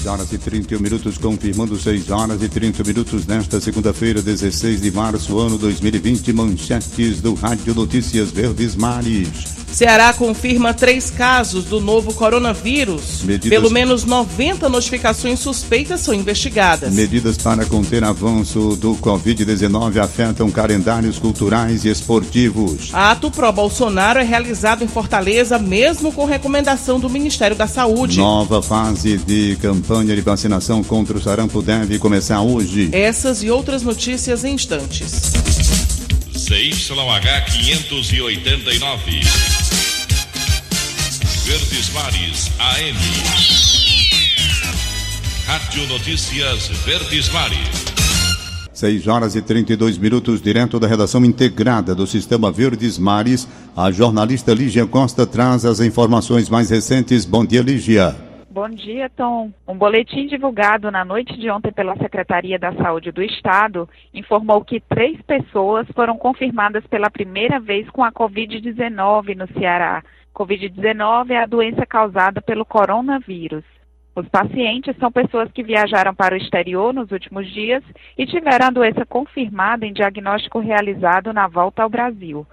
6 horas e 31 minutos, confirmando 6 horas e 30 minutos nesta segunda-feira, 16 de março, ano 2020. Manchetes do Rádio Notícias Verdes Mares. Ceará confirma três casos do novo coronavírus. Medidas... Pelo menos 90 notificações suspeitas são investigadas. Medidas para conter avanço do Covid-19 afetam calendários culturais e esportivos. Ato pró-Bolsonaro é realizado em Fortaleza, mesmo com recomendação do Ministério da Saúde. Nova fase de campanha de vacinação contra o sarampo deve começar hoje. Essas e outras notícias em instantes. CYH 589. Verdes Mares AM. Rádio Notícias Verdes Mares. 6 horas e 32 minutos, direto da redação integrada do Sistema Verdes Mares, a jornalista Lígia Costa traz as informações mais recentes. Bom dia, Lígia. Bom dia, Tom. Um boletim divulgado na noite de ontem pela Secretaria da Saúde do Estado informou que três pessoas foram confirmadas pela primeira vez com a Covid-19 no Ceará. Covid-19 é a doença causada pelo coronavírus. Os pacientes são pessoas que viajaram para o exterior nos últimos dias e tiveram a doença confirmada em diagnóstico realizado na volta ao Brasil.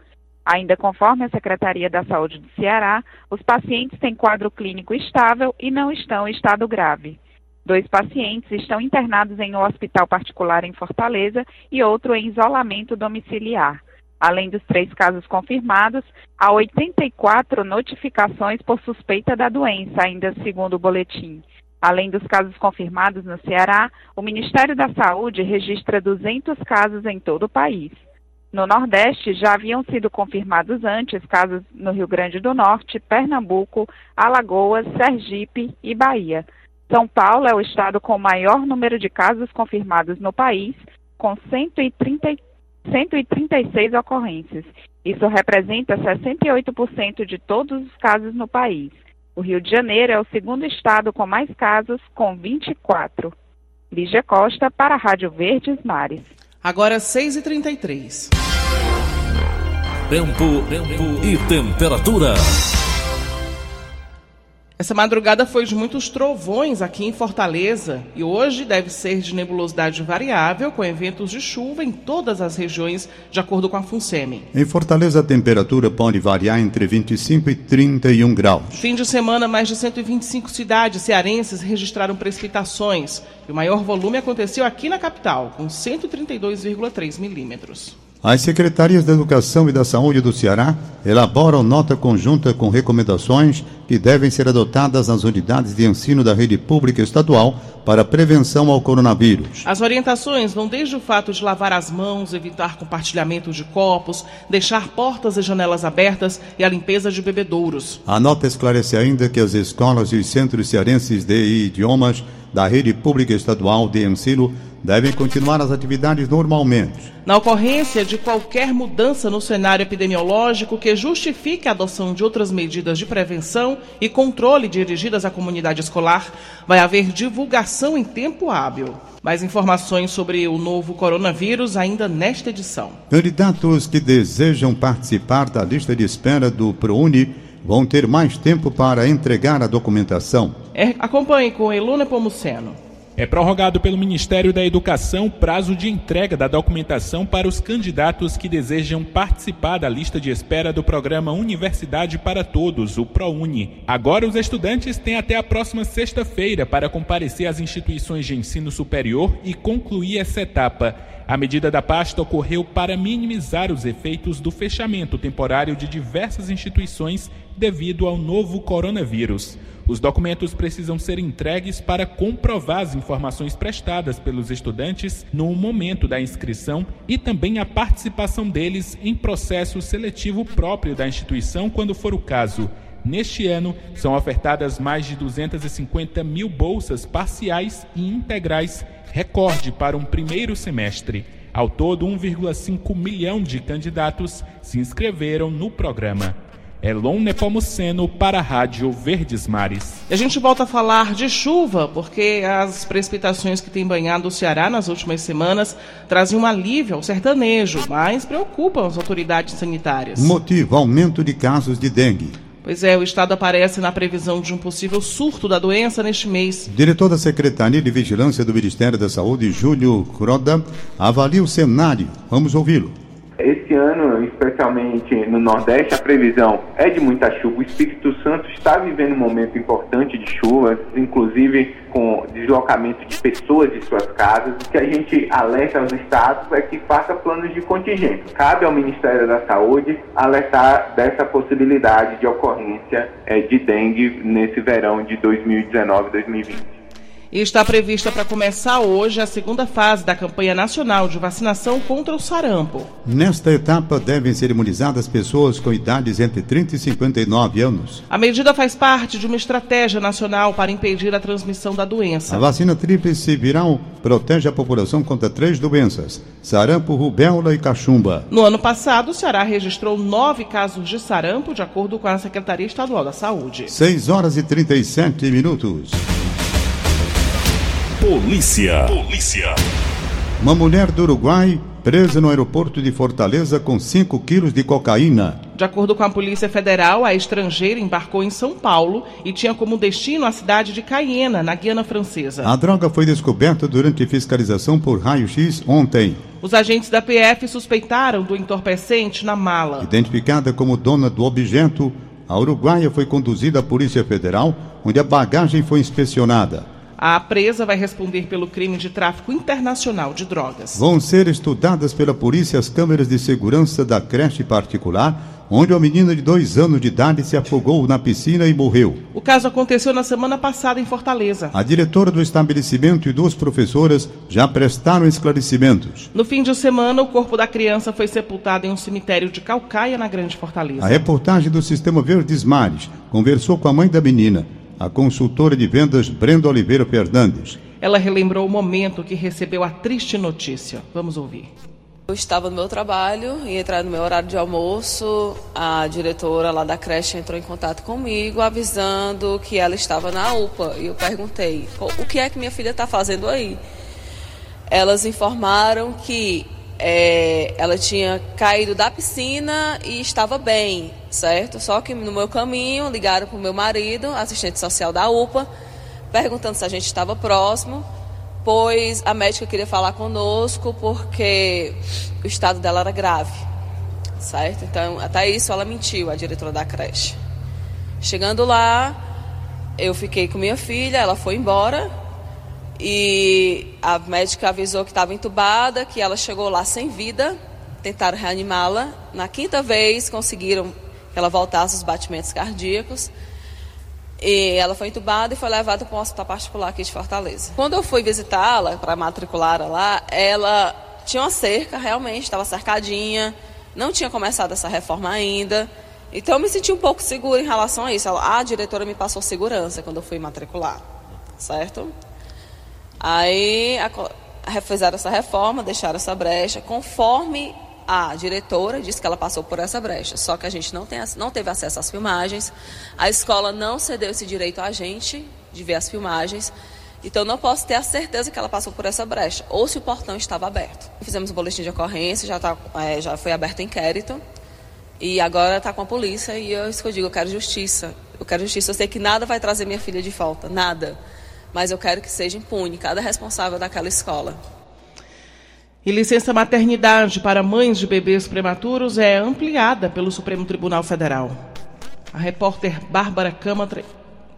Ainda conforme a Secretaria da Saúde do Ceará, os pacientes têm quadro clínico estável e não estão em estado grave. Dois pacientes estão internados em um hospital particular em Fortaleza e outro em isolamento domiciliar. Além dos três casos confirmados, há 84 notificações por suspeita da doença, ainda segundo o boletim. Além dos casos confirmados no Ceará, o Ministério da Saúde registra 200 casos em todo o país. No Nordeste, já haviam sido confirmados antes casos no Rio Grande do Norte, Pernambuco, Alagoas, Sergipe e Bahia. São Paulo é o estado com o maior número de casos confirmados no país, com 130, 136 ocorrências. Isso representa 68% de todos os casos no país. O Rio de Janeiro é o segundo estado com mais casos, com 24. Lígia Costa, para a Rádio Verdes Mares. Agora 6h33. Tempo, tempo e temperatura. Essa madrugada foi de muitos trovões aqui em Fortaleza e hoje deve ser de nebulosidade variável, com eventos de chuva em todas as regiões, de acordo com a FUNSEMI. Em Fortaleza, a temperatura pode variar entre 25 e 31 graus. Fim de semana, mais de 125 cidades cearenses registraram precipitações e o maior volume aconteceu aqui na capital, com 132,3 milímetros. As secretarias da Educação e da Saúde do Ceará elaboram nota conjunta com recomendações que devem ser adotadas nas unidades de ensino da rede pública estadual para prevenção ao coronavírus. As orientações vão desde o fato de lavar as mãos, evitar compartilhamento de copos, deixar portas e janelas abertas e a limpeza de bebedouros. A nota esclarece ainda que as escolas e os centros cearenses de idiomas da rede pública estadual de ensino devem continuar as atividades normalmente. Na ocorrência de qualquer mudança no cenário epidemiológico que justifique a adoção de outras medidas de prevenção e controle dirigidas à comunidade escolar, vai haver divulgação em tempo hábil. Mais informações sobre o novo coronavírus ainda nesta edição. Candidatos que desejam participar da lista de espera do ProUni vão ter mais tempo para entregar a documentação. É, acompanhe com Eluna Pomuceno. É prorrogado pelo Ministério da Educação o prazo de entrega da documentação para os candidatos que desejam participar da lista de espera do programa Universidade para Todos, o ProUni. Agora, os estudantes têm até a próxima sexta-feira para comparecer às instituições de ensino superior e concluir essa etapa. A medida da pasta ocorreu para minimizar os efeitos do fechamento temporário de diversas instituições devido ao novo coronavírus. Os documentos precisam ser entregues para comprovar as informações prestadas pelos estudantes no momento da inscrição e também a participação deles em processo seletivo próprio da instituição, quando for o caso. Neste ano, são ofertadas mais de 250 mil bolsas parciais e integrais, recorde para um primeiro semestre. Ao todo, 1,5 milhão de candidatos se inscreveram no programa. Elon Nepomuceno para a Rádio Verdes Mares. E a gente volta a falar de chuva, porque as precipitações que têm banhado o Ceará nas últimas semanas trazem um alívio ao sertanejo, mas preocupam as autoridades sanitárias. Motivo: aumento de casos de dengue. Pois é, o Estado aparece na previsão de um possível surto da doença neste mês. Diretor da Secretaria de Vigilância do Ministério da Saúde, Júlio Croda, avalia o cenário. Vamos ouvi-lo. Esse ano, especialmente no Nordeste, a previsão é de muita chuva. O Espírito Santo está vivendo um momento importante de chuvas, inclusive com deslocamento de pessoas de suas casas. O que a gente alerta aos estados é que faça planos de contingência. Cabe ao Ministério da Saúde alertar dessa possibilidade de ocorrência é, de dengue nesse verão de 2019-2020 e está prevista para começar hoje a segunda fase da campanha nacional de vacinação contra o sarampo. Nesta etapa devem ser imunizadas pessoas com idades entre 30 e 59 anos. A medida faz parte de uma estratégia nacional para impedir a transmissão da doença. A vacina tríplice viral protege a população contra três doenças: sarampo, rubéola e cachumba. No ano passado, o Ceará registrou nove casos de sarampo, de acordo com a Secretaria Estadual da Saúde. 6 horas e 37 minutos. Polícia. Polícia. Uma mulher do Uruguai presa no aeroporto de Fortaleza com 5 quilos de cocaína. De acordo com a Polícia Federal, a estrangeira embarcou em São Paulo e tinha como destino a cidade de Cayena, na Guiana Francesa. A droga foi descoberta durante fiscalização por raio-x ontem. Os agentes da PF suspeitaram do entorpecente na mala. Identificada como dona do objeto, a uruguaia foi conduzida à Polícia Federal, onde a bagagem foi inspecionada. A presa vai responder pelo crime de tráfico internacional de drogas. Vão ser estudadas pela polícia as câmeras de segurança da creche particular, onde uma menina de dois anos de idade se afogou na piscina e morreu. O caso aconteceu na semana passada em Fortaleza. A diretora do estabelecimento e duas professoras já prestaram esclarecimentos. No fim de semana, o corpo da criança foi sepultado em um cemitério de Calcaia, na Grande Fortaleza. A reportagem do Sistema Verdes Mares conversou com a mãe da menina a consultora de vendas Brenda Oliveira Fernandes. Ela relembrou o momento que recebeu a triste notícia. Vamos ouvir. Eu estava no meu trabalho, ia entrar no meu horário de almoço. A diretora lá da creche entrou em contato comigo, avisando que ela estava na UPA. E eu perguntei: o que é que minha filha está fazendo aí? Elas informaram que é, ela tinha caído da piscina e estava bem, certo? Só que no meu caminho ligaram para o meu marido, assistente social da UPA, perguntando se a gente estava próximo, pois a médica queria falar conosco porque o estado dela era grave, certo? Então, até isso ela mentiu, a diretora da creche. Chegando lá, eu fiquei com minha filha, ela foi embora e a médica avisou que estava entubada, que ela chegou lá sem vida, tentaram reanimá-la. Na quinta vez conseguiram que ela voltasse os batimentos cardíacos. E ela foi entubada e foi levada para um hospital particular aqui de Fortaleza. Quando eu fui visitá-la, para matricular lá, ela tinha uma cerca, realmente, estava cercadinha, não tinha começado essa reforma ainda. Então eu me senti um pouco segura em relação a isso. a diretora me passou segurança quando eu fui matricular, certo? Aí a, fizeram essa reforma, deixaram essa brecha, conforme a diretora disse que ela passou por essa brecha. Só que a gente não, tem, não teve acesso às filmagens, a escola não cedeu esse direito a gente de ver as filmagens. Então não posso ter a certeza que ela passou por essa brecha, ou se o portão estava aberto. Fizemos um boletim de ocorrência, já, tá, é, já foi aberto inquérito, e agora está com a polícia, e eu, isso que eu digo, eu quero justiça. Eu quero justiça, eu sei que nada vai trazer minha filha de volta, nada mas eu quero que seja impune cada responsável daquela escola. E licença maternidade para mães de bebês prematuros é ampliada pelo Supremo Tribunal Federal. A repórter Bárbara Câmara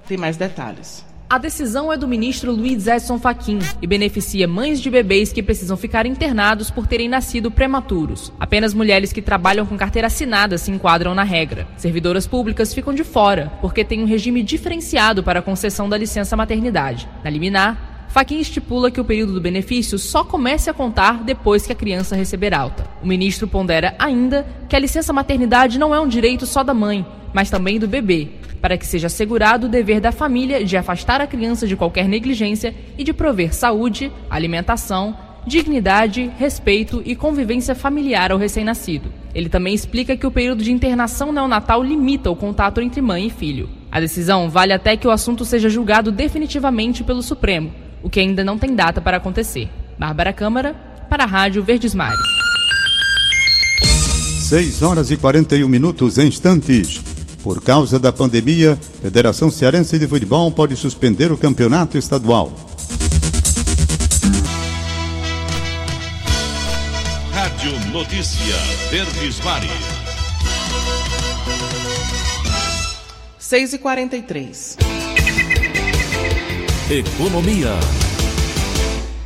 tem mais detalhes. A decisão é do ministro Luiz Edson Fachin e beneficia mães de bebês que precisam ficar internados por terem nascido prematuros. Apenas mulheres que trabalham com carteira assinada se enquadram na regra. Servidoras públicas ficam de fora, porque tem um regime diferenciado para a concessão da licença maternidade. Na liminar, Fachin estipula que o período do benefício só comece a contar depois que a criança receber alta. O ministro pondera ainda que a licença maternidade não é um direito só da mãe, mas também do bebê, para que seja assegurado o dever da família de afastar a criança de qualquer negligência e de prover saúde, alimentação, dignidade, respeito e convivência familiar ao recém-nascido. Ele também explica que o período de internação neonatal limita o contato entre mãe e filho. A decisão vale até que o assunto seja julgado definitivamente pelo Supremo, o que ainda não tem data para acontecer. Bárbara Câmara, para a Rádio Verdes Mares. 6 horas e 41 minutos em instantes. Por causa da pandemia, a Federação Cearense de Futebol pode suspender o campeonato estadual. Rádio Notícia Verdes Mares. 6 e 43 Economia.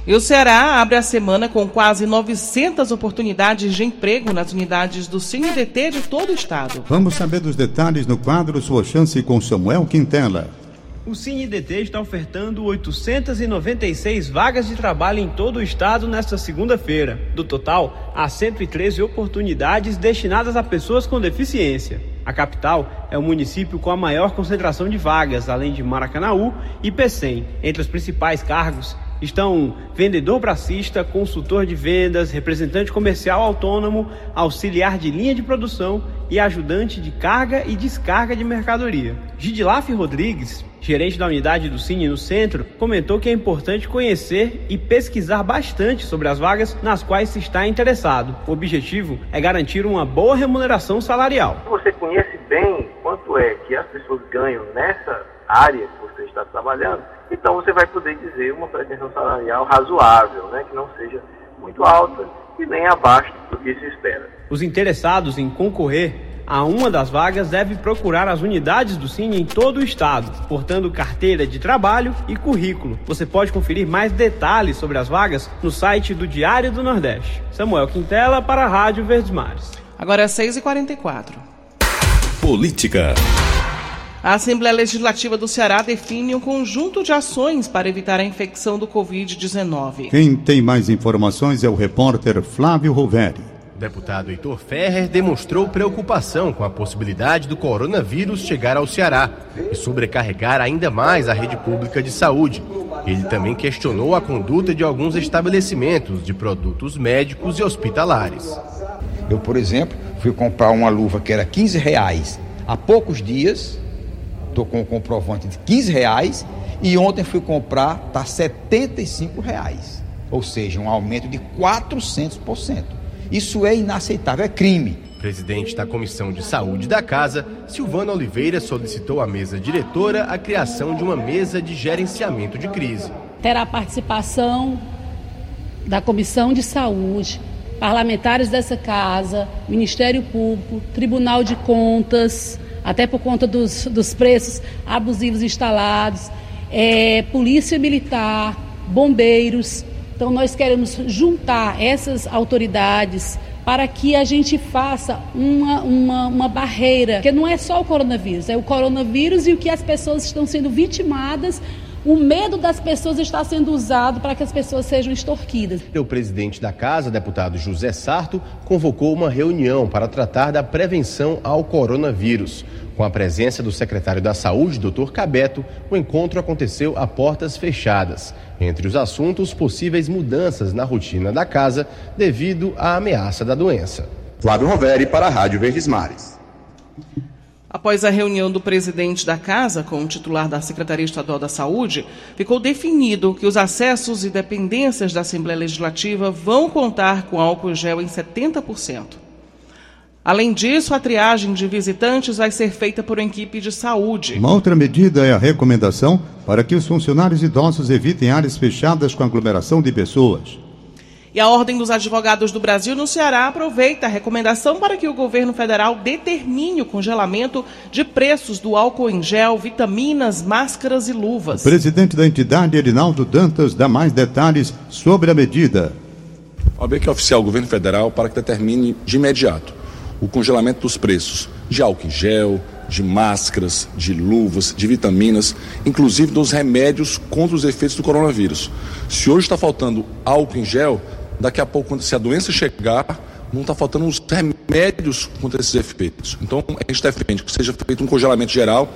E o Ceará abre a semana com quase 900 oportunidades de emprego nas unidades do CineDT de todo o estado. Vamos saber dos detalhes no quadro Sua Chance com Samuel Quintela. O CineDT está ofertando 896 vagas de trabalho em todo o estado nesta segunda-feira. Do total, há 113 oportunidades destinadas a pessoas com deficiência. A capital é o município com a maior concentração de vagas, além de Maracanaú e Pecém. Entre os principais cargos estão vendedor bracista, consultor de vendas, representante comercial autônomo, auxiliar de linha de produção e ajudante de carga e descarga de mercadoria. Gidilaf Rodrigues, gerente da unidade do Cine no centro, comentou que é importante conhecer e pesquisar bastante sobre as vagas nas quais se está interessado. O objetivo é garantir uma boa remuneração salarial. Você conhece bem quanto é que as pessoas ganham nessa área que você está trabalhando, então você vai poder dizer uma pretensão salarial razoável, né, que não seja muito alta e nem abaixo do que se espera. Os interessados em concorrer a uma das vagas devem procurar as unidades do Cine em todo o estado, portando carteira de trabalho e currículo. Você pode conferir mais detalhes sobre as vagas no site do Diário do Nordeste. Samuel Quintela para a Rádio Verdes Mares. Agora é 6h44. Política. A Assembleia Legislativa do Ceará define um conjunto de ações para evitar a infecção do Covid-19. Quem tem mais informações é o repórter Flávio Roveri. Deputado Heitor Ferrer demonstrou preocupação com a possibilidade do coronavírus chegar ao Ceará e sobrecarregar ainda mais a rede pública de saúde. Ele também questionou a conduta de alguns estabelecimentos de produtos médicos e hospitalares. Eu, por exemplo, fui comprar uma luva que era 15 reais há poucos dias estou com o comprovante de 15 reais e ontem fui comprar, está 75 reais. Ou seja, um aumento de 400%. Isso é inaceitável, é crime. Presidente da Comissão de Saúde da Casa, Silvana Oliveira solicitou à mesa diretora a criação de uma mesa de gerenciamento de crise. Terá participação da Comissão de Saúde, parlamentares dessa casa, Ministério Público, Tribunal de Contas, até por conta dos, dos preços abusivos instalados, é, polícia militar, bombeiros. Então, nós queremos juntar essas autoridades para que a gente faça uma, uma, uma barreira, que não é só o coronavírus, é o coronavírus e o que as pessoas estão sendo vitimadas o medo das pessoas está sendo usado para que as pessoas sejam extorquidas. O presidente da casa, deputado José Sarto, convocou uma reunião para tratar da prevenção ao coronavírus. Com a presença do secretário da Saúde, Dr. Cabeto, o encontro aconteceu a portas fechadas. Entre os assuntos, possíveis mudanças na rotina da casa devido à ameaça da doença. Flávio Roveri para a Rádio Verdes Mares. Após a reunião do presidente da Casa com o titular da Secretaria Estadual da Saúde, ficou definido que os acessos e dependências da Assembleia Legislativa vão contar com álcool gel em 70%. Além disso, a triagem de visitantes vai ser feita por equipe de saúde. Uma outra medida é a recomendação para que os funcionários idosos evitem áreas fechadas com aglomeração de pessoas. E a Ordem dos Advogados do Brasil no Ceará aproveita a recomendação para que o governo federal determine o congelamento de preços do álcool em gel, vitaminas, máscaras e luvas. O presidente da entidade, Erinaldo Dantas, dá mais detalhes sobre a medida. A OAB que é oficial o governo federal para que determine de imediato o congelamento dos preços de álcool em gel, de máscaras, de luvas, de vitaminas, inclusive dos remédios contra os efeitos do coronavírus. Se hoje está faltando álcool em gel, daqui a pouco, se a doença chegar, não está faltando os remédios contra esses efeitos. Então, a gente defende que seja feito um congelamento geral,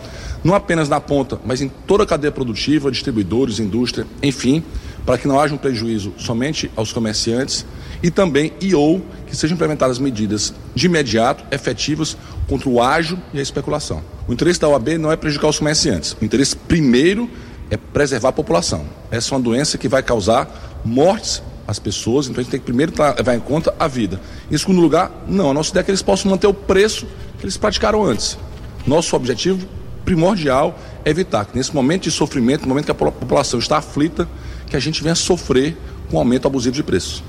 não apenas na ponta, mas em toda a cadeia produtiva, distribuidores, indústria, enfim, para que não haja um prejuízo somente aos comerciantes e também e ou que sejam implementadas medidas de imediato, efetivas, contra o ágio e a especulação. O interesse da OAB não é prejudicar os comerciantes. O interesse primeiro é preservar a população. Essa é uma doença que vai causar mortes às pessoas, então a gente tem que primeiro levar em conta a vida. Em segundo lugar, não, a nossa ideia é que eles possam manter o preço que eles praticaram antes. Nosso objetivo primordial é evitar que nesse momento de sofrimento, no momento que a população está aflita, que a gente venha sofrer com um aumento abusivo de preços.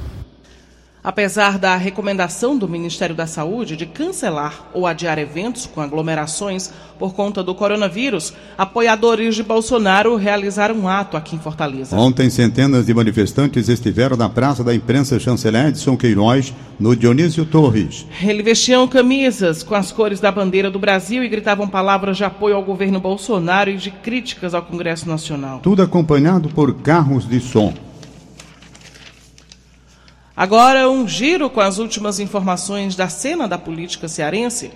Apesar da recomendação do Ministério da Saúde de cancelar ou adiar eventos com aglomerações por conta do coronavírus, apoiadores de Bolsonaro realizaram um ato aqui em Fortaleza. Ontem, centenas de manifestantes estiveram na Praça da Imprensa Chanceler Edson Queiroz, no Dionísio Torres. Eles vestiam camisas com as cores da bandeira do Brasil e gritavam palavras de apoio ao governo Bolsonaro e de críticas ao Congresso Nacional. Tudo acompanhado por carros de som. Agora, um giro com as últimas informações da cena da política cearense.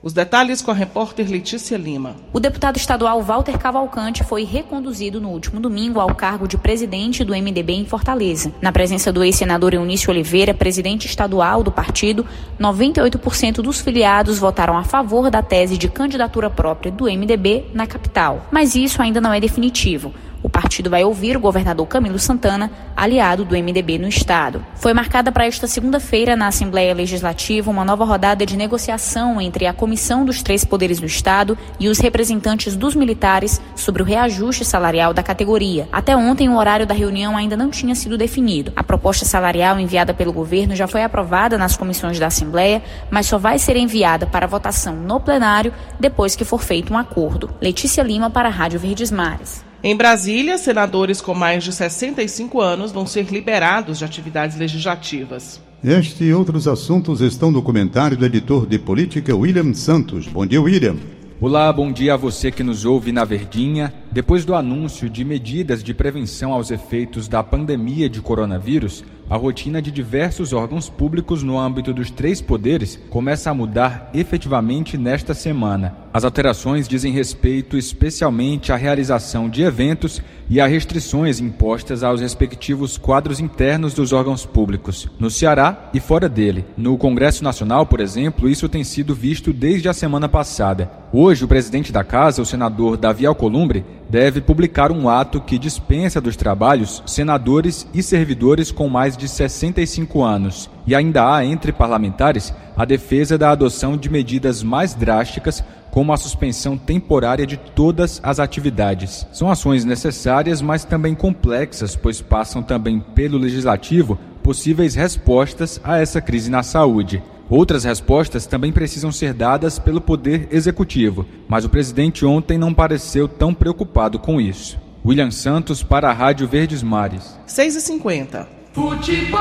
Os detalhes com a repórter Letícia Lima. O deputado estadual Walter Cavalcante foi reconduzido no último domingo ao cargo de presidente do MDB em Fortaleza. Na presença do ex-senador Eunício Oliveira, presidente estadual do partido, 98% dos filiados votaram a favor da tese de candidatura própria do MDB na capital. Mas isso ainda não é definitivo. O partido vai ouvir o governador Camilo Santana, aliado do MDB no estado. Foi marcada para esta segunda-feira, na Assembleia Legislativa, uma nova rodada de negociação entre a Comissão dos Três Poderes do Estado e os representantes dos militares sobre o reajuste salarial da categoria. Até ontem, o horário da reunião ainda não tinha sido definido. A proposta salarial enviada pelo governo já foi aprovada nas comissões da Assembleia, mas só vai ser enviada para votação no plenário depois que for feito um acordo. Letícia Lima para a Rádio Verdes Mares. Em Brasília, senadores com mais de 65 anos vão ser liberados de atividades legislativas. Este e outros assuntos estão no comentário do editor de política William Santos. Bom dia, William. Olá, bom dia a você que nos ouve na Verdinha. Depois do anúncio de medidas de prevenção aos efeitos da pandemia de coronavírus, a rotina de diversos órgãos públicos no âmbito dos três poderes começa a mudar efetivamente nesta semana. As alterações dizem respeito especialmente à realização de eventos e a restrições impostas aos respectivos quadros internos dos órgãos públicos, no Ceará e fora dele. No Congresso Nacional, por exemplo, isso tem sido visto desde a semana passada. Hoje, o presidente da Casa, o senador Davi Alcolumbre, deve publicar um ato que dispensa dos trabalhos senadores e servidores com mais de 65 anos. E ainda há entre parlamentares a defesa da adoção de medidas mais drásticas como a suspensão temporária de todas as atividades. São ações necessárias, mas também complexas, pois passam também pelo legislativo possíveis respostas a essa crise na saúde. Outras respostas também precisam ser dadas pelo Poder Executivo, mas o presidente ontem não pareceu tão preocupado com isso. William Santos para a Rádio Verdes Mares. 6h50. Futebol.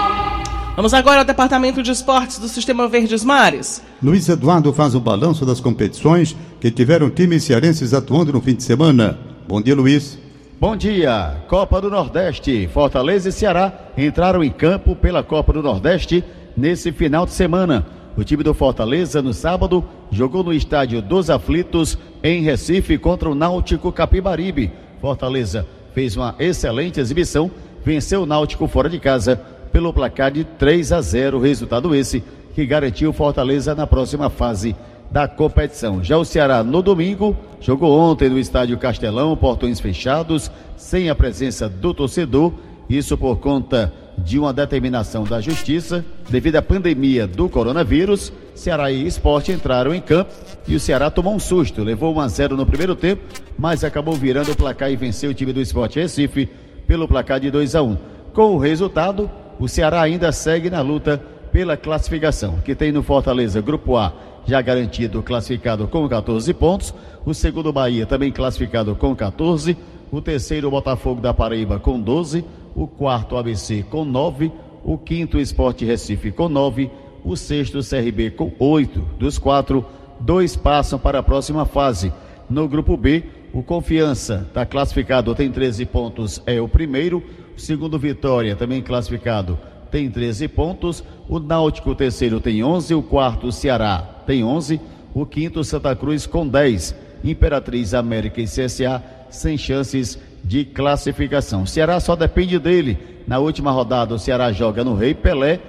Vamos agora ao Departamento de Esportes do Sistema Verdes Mares. Luiz Eduardo faz o balanço das competições que tiveram times cearenses atuando no fim de semana. Bom dia, Luiz. Bom dia. Copa do Nordeste. Fortaleza e Ceará entraram em campo pela Copa do Nordeste nesse final de semana. O time do Fortaleza, no sábado, jogou no estádio dos Aflitos, em Recife, contra o Náutico Capibaribe. Fortaleza fez uma excelente exibição, venceu o Náutico fora de casa pelo placar de 3 a 0. Resultado esse que garantiu Fortaleza na próxima fase da competição. Já o Ceará, no domingo, jogou ontem no estádio Castelão, portões fechados, sem a presença do torcedor. Isso por conta de uma determinação da Justiça, devido à pandemia do coronavírus, Ceará e Esporte entraram em campo e o Ceará tomou um susto, levou 1 a 0 no primeiro tempo, mas acabou virando o placar e venceu o time do Esporte Recife pelo placar de 2 a 1. Com o resultado, o Ceará ainda segue na luta pela classificação, que tem no Fortaleza Grupo A já garantido classificado com 14 pontos, o segundo Bahia também classificado com 14, o terceiro Botafogo da Paraíba com 12, o quarto ABC com 9, o quinto Esporte Recife com 9, o sexto CRB com 8. Dos quatro, dois passam para a próxima fase. No grupo B, o Confiança está classificado, tem 13 pontos, é o primeiro. O segundo Vitória, também classificado, tem 13 pontos. O Náutico, o terceiro, tem 11. O quarto, Ceará, tem 11. O quinto, Santa Cruz, com 10. Imperatriz, América e CSA, sem chances de classificação. O Ceará só depende dele. Na última rodada, o Ceará joga no Rei Pelé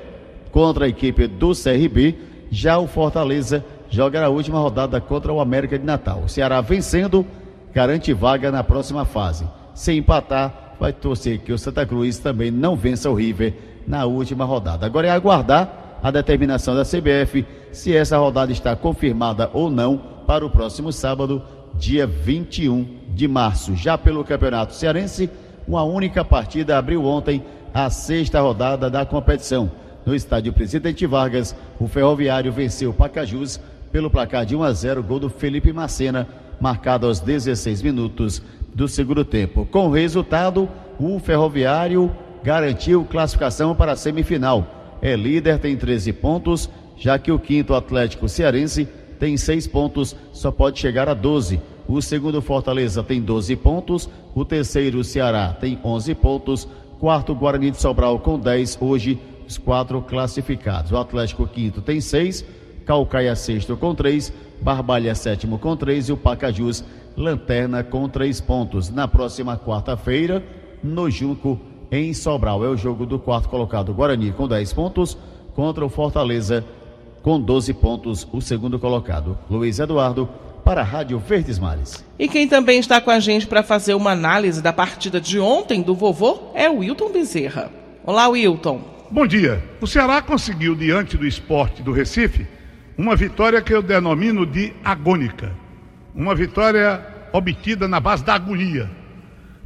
contra a equipe do CRB. Já o Fortaleza joga na última rodada contra o América de Natal. O Ceará vencendo, garante vaga na próxima fase. Se empatar, vai torcer que o Santa Cruz também não vença o River na última rodada. Agora é aguardar a determinação da CBF se essa rodada está confirmada ou não para o próximo sábado, dia 21 de março. Já pelo Campeonato Cearense, uma única partida abriu ontem a sexta rodada da competição. No estádio Presidente Vargas, o Ferroviário venceu o Pacajus pelo placar de 1 a 0, gol do Felipe Macena, marcado aos 16 minutos do segundo tempo. Com o resultado, o Ferroviário garantiu classificação para a semifinal. É líder, tem 13 pontos, já que o quinto Atlético Cearense tem 6 pontos, só pode chegar a 12. O segundo Fortaleza tem 12 pontos, o terceiro Ceará tem 11 pontos, quarto Guarani de Sobral com 10, hoje os quatro classificados. O Atlético quinto tem 6, Calcaia sexto com 3, Barbalha sétimo com 3 e o Pacajus lanterna com 3 pontos. Na próxima quarta-feira, no Junco em Sobral. É o jogo do quarto colocado Guarani com 10 pontos contra o Fortaleza com 12 pontos, o segundo colocado. Luiz Eduardo para a Rádio Verdes Mares. E quem também está com a gente para fazer uma análise da partida de ontem do vovô é o Wilton Bezerra. Olá, Wilton. Bom dia. O Ceará conseguiu, diante do esporte do Recife, uma vitória que eu denomino de agônica. Uma vitória obtida na base da agonia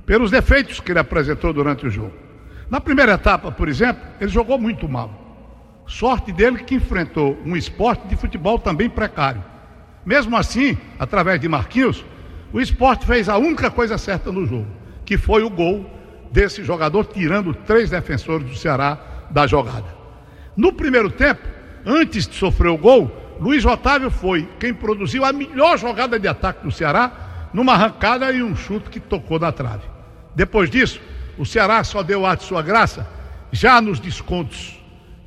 pelos defeitos que ele apresentou durante o jogo. Na primeira etapa, por exemplo, ele jogou muito mal. Sorte dele que enfrentou um esporte de futebol também precário. Mesmo assim, através de Marquinhos, o esporte fez a única coisa certa no jogo, que foi o gol desse jogador, tirando três defensores do Ceará da jogada. No primeiro tempo, antes de sofrer o gol, Luiz Otávio foi quem produziu a melhor jogada de ataque do Ceará, numa arrancada e um chute que tocou na trave. Depois disso, o Ceará só deu ar de sua graça já nos descontos.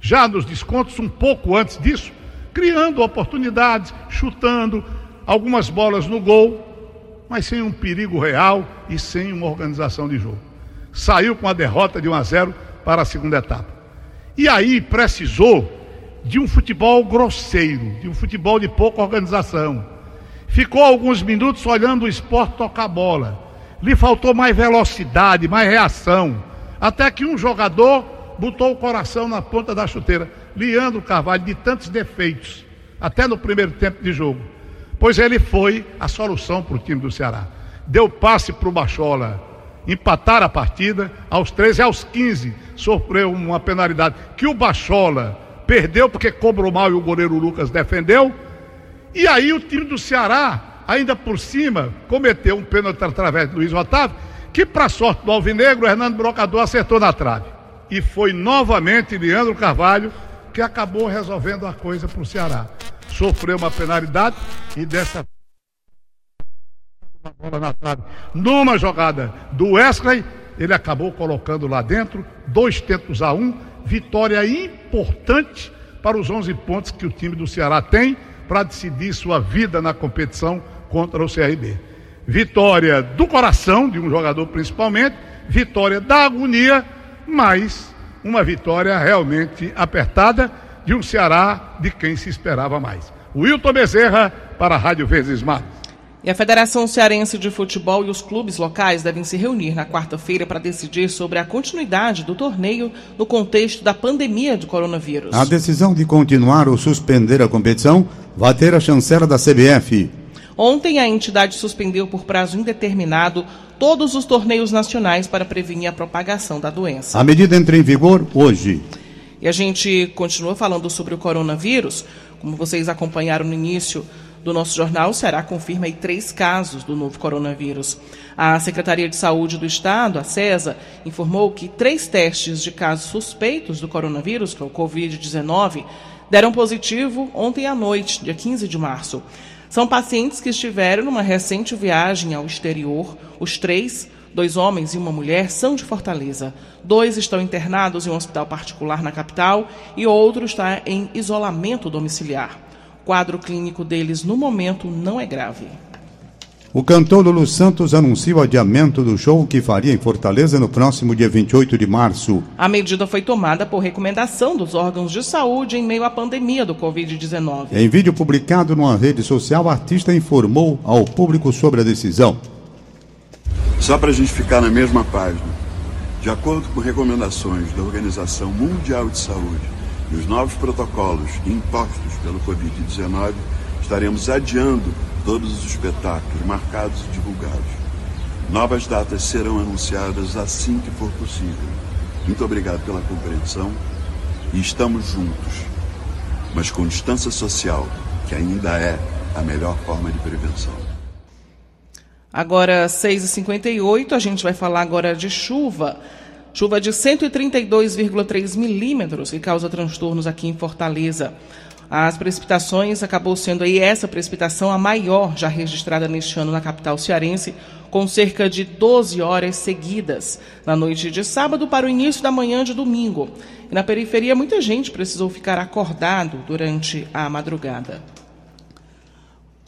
Já nos descontos, um pouco antes disso, criando oportunidades, chutando algumas bolas no gol, mas sem um perigo real e sem uma organização de jogo. Saiu com a derrota de 1 a 0 para a segunda etapa. E aí precisou de um futebol grosseiro, de um futebol de pouca organização. Ficou alguns minutos olhando o esporte tocar bola lhe faltou mais velocidade, mais reação. Até que um jogador botou o coração na ponta da chuteira. Leandro Carvalho, de tantos defeitos, até no primeiro tempo de jogo. Pois ele foi a solução para o time do Ceará. Deu passe para o Bachola, empatar a partida. Aos 13 aos 15, sofreu uma penalidade que o Bachola perdeu porque cobrou mal e o goleiro Lucas defendeu. E aí o time do Ceará ainda por cima, cometeu um pênalti através de Luiz Otávio, que, para sorte do Alvinegro, o Hernando Brocador acertou na trave. E foi novamente Leandro Carvalho que acabou resolvendo a coisa para o Ceará. Sofreu uma penalidade e dessa bola na trave. Numa jogada do Wesley, ele acabou colocando lá dentro, dois tentos a um, vitória importante para os 11 pontos que o time do Ceará tem para decidir sua vida na competição contra o CRB. Vitória do coração de um jogador principalmente, vitória da agonia, mas uma vitória realmente apertada de um Ceará de quem se esperava mais. Wilton Bezerra para a Rádio Vezes Mar. E a Federação Cearense de Futebol e os clubes locais devem se reunir na quarta-feira para decidir sobre a continuidade do torneio no contexto da pandemia de coronavírus. A decisão de continuar ou suspender a competição vai ter a chancela da CBF. Ontem, a entidade suspendeu por prazo indeterminado todos os torneios nacionais para prevenir a propagação da doença. A medida entra em vigor hoje. E a gente continua falando sobre o coronavírus. Como vocês acompanharam no início do nosso jornal, o Ceará confirma aí três casos do novo coronavírus. A Secretaria de Saúde do Estado, a CESA, informou que três testes de casos suspeitos do coronavírus, que é o Covid-19, deram positivo ontem à noite, dia 15 de março. São pacientes que estiveram numa recente viagem ao exterior. Os três, dois homens e uma mulher, são de Fortaleza. Dois estão internados em um hospital particular na capital e outro está em isolamento domiciliar. O quadro clínico deles, no momento, não é grave. O cantor Lulu Santos anuncia o adiamento do show que faria em Fortaleza no próximo dia 28 de março. A medida foi tomada por recomendação dos órgãos de saúde em meio à pandemia do Covid-19. Em vídeo publicado numa rede social, o artista informou ao público sobre a decisão. Só para a gente ficar na mesma página, de acordo com recomendações da Organização Mundial de Saúde e os novos protocolos impostos pelo Covid-19, estaremos adiando todos os espetáculos marcados e divulgados. Novas datas serão anunciadas assim que for possível. Muito obrigado pela compreensão e estamos juntos, mas com distância social, que ainda é a melhor forma de prevenção. Agora, 6h58, a gente vai falar agora de chuva. Chuva de 132,3 milímetros que causa transtornos aqui em Fortaleza. As precipitações acabou sendo aí essa precipitação a maior já registrada neste ano na capital cearense, com cerca de 12 horas seguidas, na noite de sábado para o início da manhã de domingo. E na periferia, muita gente precisou ficar acordado durante a madrugada.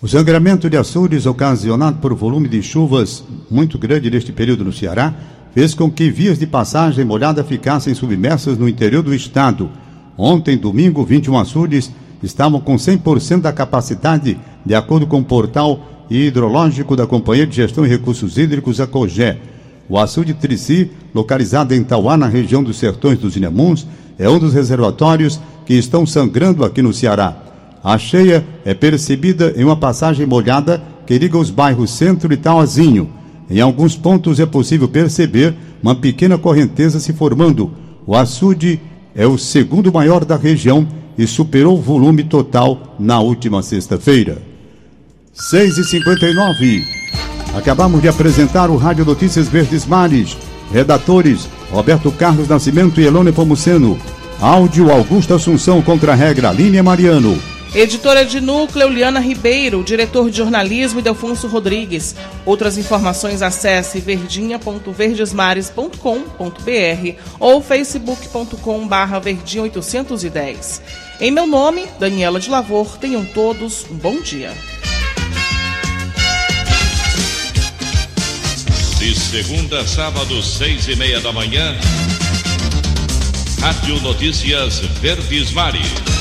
O sangramento de açudes ocasionado por volume de chuvas muito grande neste período no Ceará fez com que vias de passagem molhada ficassem submersas no interior do estado. Ontem, domingo, 21 açudes estavam com 100% da capacidade, de acordo com o portal hidrológico da Companhia de Gestão e Recursos Hídricos, a COGÉ. O açude Trici, localizado em Tauá, na região dos Sertões dos Inhamuns, é um dos reservatórios que estão sangrando aqui no Ceará. A cheia é percebida em uma passagem molhada que liga os bairros Centro e Tauazinho. Em alguns pontos é possível perceber uma pequena correnteza se formando. O açude é o segundo maior da região e superou o volume total na última sexta-feira. 6h59. Acabamos de apresentar o Rádio Notícias Verdes Mares. Redatores Roberto Carlos Nascimento e Elone Pomuceno. Áudio Augusto Assunção contra a regra Línia Mariano. Editora de núcleo Liana Ribeiro, diretor de jornalismo Delfonso Rodrigues. Outras informações acesse verdinha.verdesmares.com.br ou facebook.com.br verdinha810. Em meu nome, Daniela de Lavor, tenham todos um bom dia. De segunda a sábado, seis e meia da manhã, Rádio Notícias Verdes Mares.